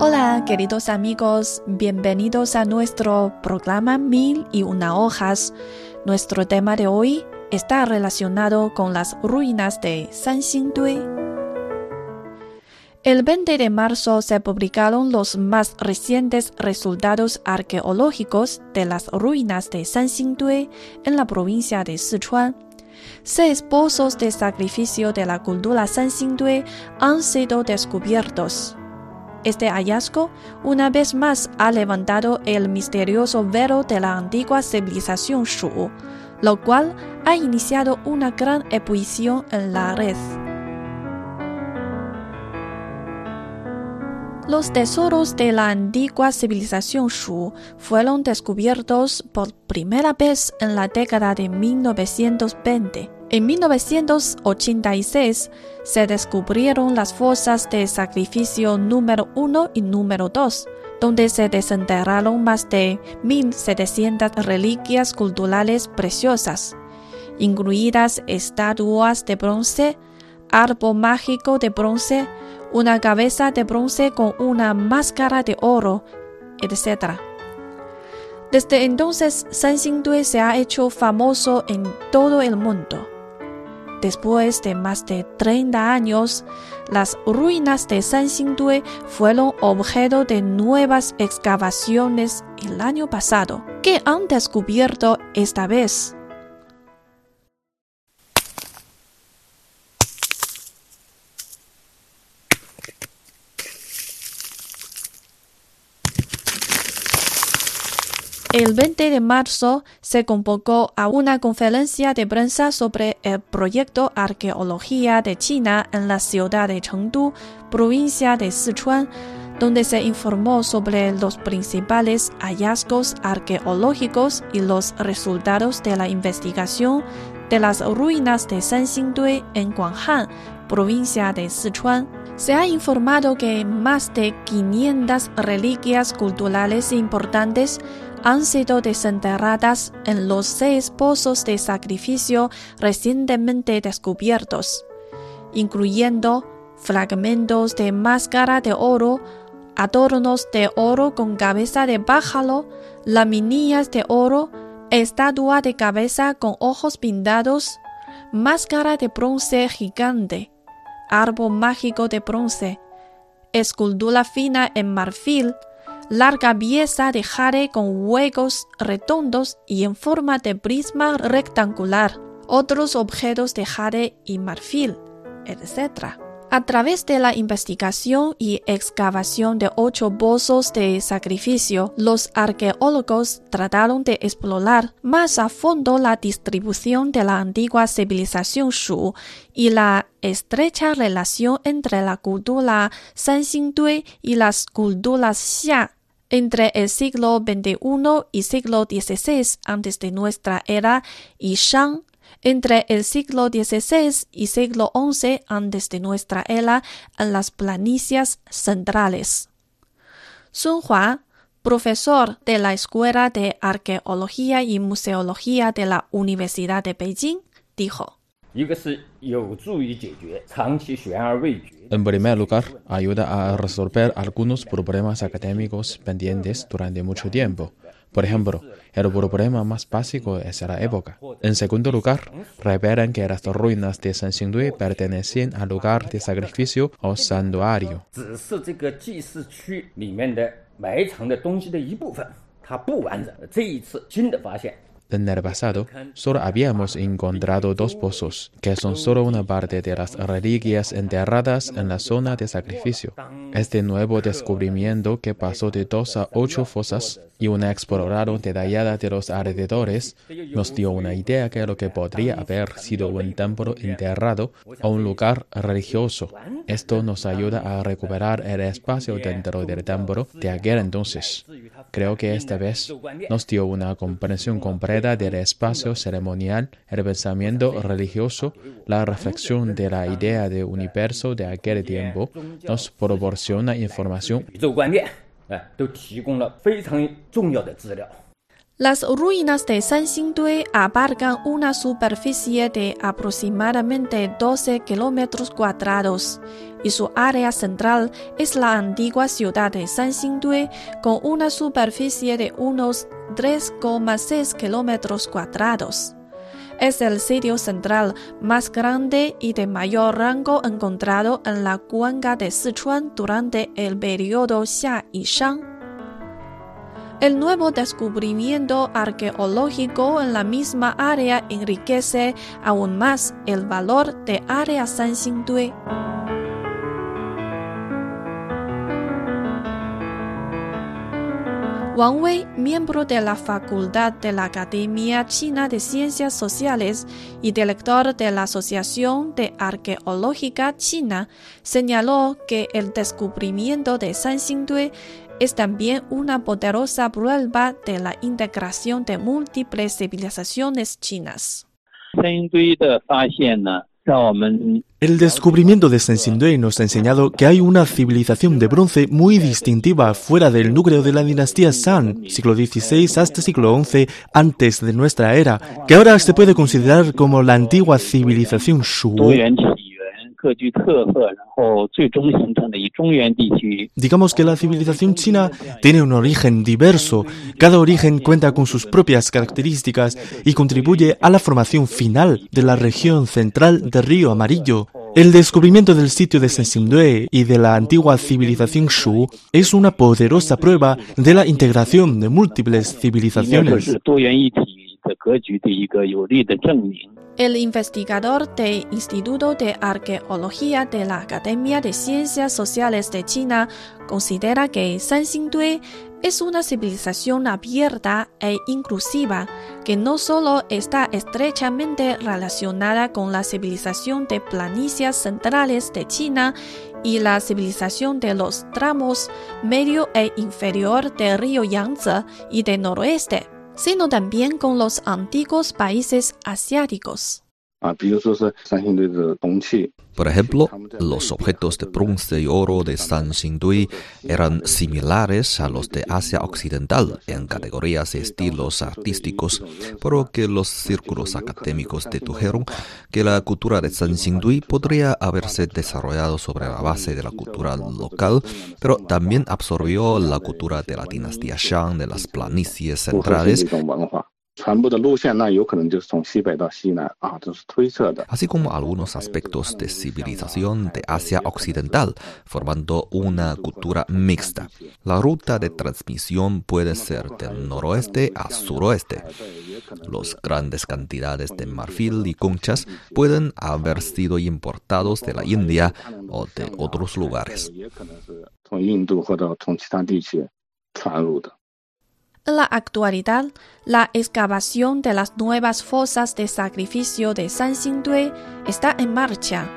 Hola, queridos amigos, bienvenidos a nuestro programa Mil y una hojas. Nuestro tema de hoy está relacionado con las ruinas de Sanxingdui. El 20 de marzo se publicaron los más recientes resultados arqueológicos de las ruinas de Sanxingdui en la provincia de Sichuan. Seis pozos de sacrificio de la cultura Sanxingdui han sido descubiertos. Este hallazgo una vez más ha levantado el misterioso velo de la antigua civilización Shu, lo cual ha iniciado una gran ebullición en la red. Los tesoros de la antigua civilización Shu fueron descubiertos por primera vez en la década de 1920. En 1986 se descubrieron las fosas de sacrificio número 1 y número 2, donde se desenterraron más de 1.700 reliquias culturales preciosas, incluidas estatuas de bronce, árbol mágico de bronce, una cabeza de bronce con una máscara de oro, etc. Desde entonces, San Xingdui se ha hecho famoso en todo el mundo. Después de más de 30 años, las ruinas de San Xingdui fueron objeto de nuevas excavaciones el año pasado. ¿Qué han descubierto esta vez? El 20 de marzo se convocó a una conferencia de prensa sobre el proyecto Arqueología de China en la ciudad de Chengdu, provincia de Sichuan, donde se informó sobre los principales hallazgos arqueológicos y los resultados de la investigación de las ruinas de Sanxingdui en Guanghan, provincia de Sichuan. Se ha informado que más de 500 reliquias culturales importantes han sido desenterradas en los seis pozos de sacrificio recientemente descubiertos, incluyendo fragmentos de máscara de oro, adornos de oro con cabeza de pájaro, laminillas de oro, estatua de cabeza con ojos pintados, máscara de bronce gigante, árbol mágico de bronce, escultura fina en marfil, larga pieza de jade con huecos redondos y en forma de prisma rectangular, otros objetos de jade y marfil, etc. A través de la investigación y excavación de ocho pozos de sacrificio, los arqueólogos trataron de explorar más a fondo la distribución de la antigua civilización Shu y la estrecha relación entre la cultura Sanxingdui y las culturas Xia entre el siglo XXI y siglo XVI antes de nuestra era y Shang entre el siglo XVI y siglo XI antes de nuestra era en las planicies centrales. Sun Hua, profesor de la Escuela de Arqueología y Museología de la Universidad de Beijing, dijo en primer lugar, ayuda a resolver algunos problemas académicos pendientes durante mucho tiempo. Por ejemplo, el problema más básico es la época. En segundo lugar, revelan que las ruinas de San Xingdui pertenecen al lugar de sacrificio o santuario. En el pasado, solo habíamos encontrado dos pozos, que son solo una parte de las reliquias enterradas en la zona de sacrificio. Este nuevo descubrimiento, que pasó de dos a ocho fosas y una exploración detallada de los alrededores, nos dio una idea de lo que podría haber sido un templo enterrado o un lugar religioso. Esto nos ayuda a recuperar el espacio dentro del templo de aquel entonces. Creo que esta vez nos dio una comprensión completa del espacio ceremonial, el pensamiento religioso, la reflexión de la idea de universo de aquel tiempo, nos proporciona información. Las ruinas de San Xingdui abarcan una superficie de aproximadamente 12 kilómetros cuadrados y su área central es la antigua ciudad de San Xingdui con una superficie de unos 3,6 kilómetros cuadrados. Es el sitio central más grande y de mayor rango encontrado en la cuenca de Sichuan durante el periodo Xia y Shang. El nuevo descubrimiento arqueológico en la misma área enriquece aún más el valor de área San Xingdui. Wang Wei, miembro de la Facultad de la Academia China de Ciencias Sociales y director de la Asociación de Arqueológica China, señaló que el descubrimiento de San Xingdui es también una poderosa prueba de la integración de múltiples civilizaciones chinas. El descubrimiento de Sensindui nos ha enseñado que hay una civilización de bronce muy distintiva fuera del núcleo de la dinastía San, siglo XVI hasta siglo XI antes de nuestra era, que ahora se puede considerar como la antigua civilización Shu. Digamos que la civilización china tiene un origen diverso. Cada origen cuenta con sus propias características y contribuye a la formación final de la región central del río Amarillo. El descubrimiento del sitio de Sensindue y de la antigua civilización Shu es una poderosa prueba de la integración de múltiples civilizaciones. El investigador del Instituto de Arqueología de la Academia de Ciencias Sociales de China considera que San Xingdui es una civilización abierta e inclusiva que no solo está estrechamente relacionada con la civilización de planicies centrales de China y la civilización de los tramos medio e inferior del río Yangtze y del noroeste, sino también con los antiguos países asiáticos. Por ejemplo, los objetos de bronce y oro de San Xingdui eran similares a los de Asia Occidental en categorías y estilos artísticos, por lo que los círculos académicos dedujeron que la cultura de San Xingdui podría haberse desarrollado sobre la base de la cultura local, pero también absorbió la cultura de la dinastía Shang de las planicies centrales Así como algunos aspectos de civilización de Asia Occidental, formando una cultura mixta. La ruta de transmisión puede ser del noroeste a suroeste. Los grandes cantidades de marfil y conchas pueden haber sido importados de la India o de otros lugares. En la actualidad, la excavación de las nuevas fosas de sacrificio de San está en marcha,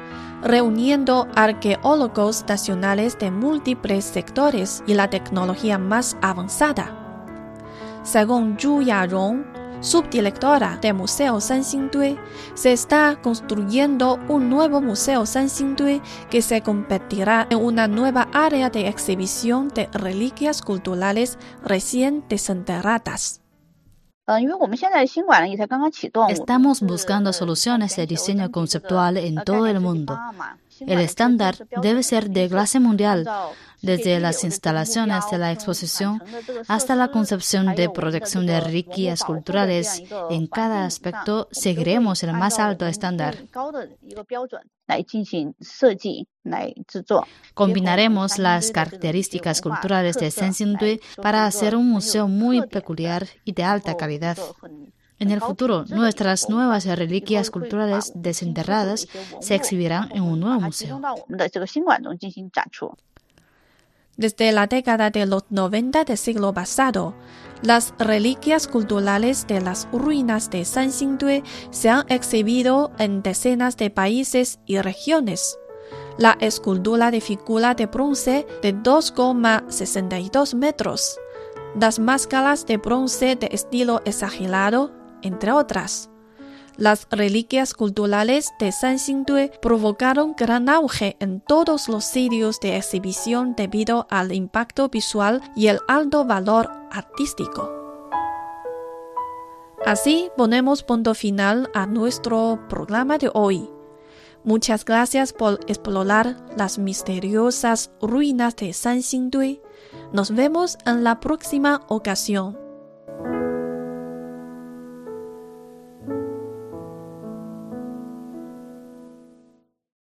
reuniendo arqueólogos nacionales de múltiples sectores y la tecnología más avanzada. Según Zhu Yarong, subdirectora del Museo San Xingdui, se está construyendo un nuevo Museo San Xingdui que se convertirá en una nueva área de exhibición de reliquias culturales recién desenterradas. Estamos buscando soluciones de diseño conceptual en todo el mundo. El estándar debe ser de clase mundial, desde las instalaciones de la exposición hasta la concepción de protección de riquezas culturales. En cada aspecto seguiremos el más alto estándar. Combinaremos las características culturales de Sensindui para hacer un museo muy peculiar y de alta calidad. En el futuro, nuestras nuevas reliquias culturales desenterradas se exhibirán en un nuevo museo. Desde la década de los 90 del siglo pasado, las reliquias culturales de las ruinas de San se han exhibido en decenas de países y regiones. La escultura de figura de bronce de 2,62 metros, las máscaras de bronce de estilo exagerado entre otras. Las reliquias culturales de San Xingdui provocaron gran auge en todos los sitios de exhibición debido al impacto visual y el alto valor artístico. Así ponemos punto final a nuestro programa de hoy. Muchas gracias por explorar las misteriosas ruinas de San Xingdui. Nos vemos en la próxima ocasión.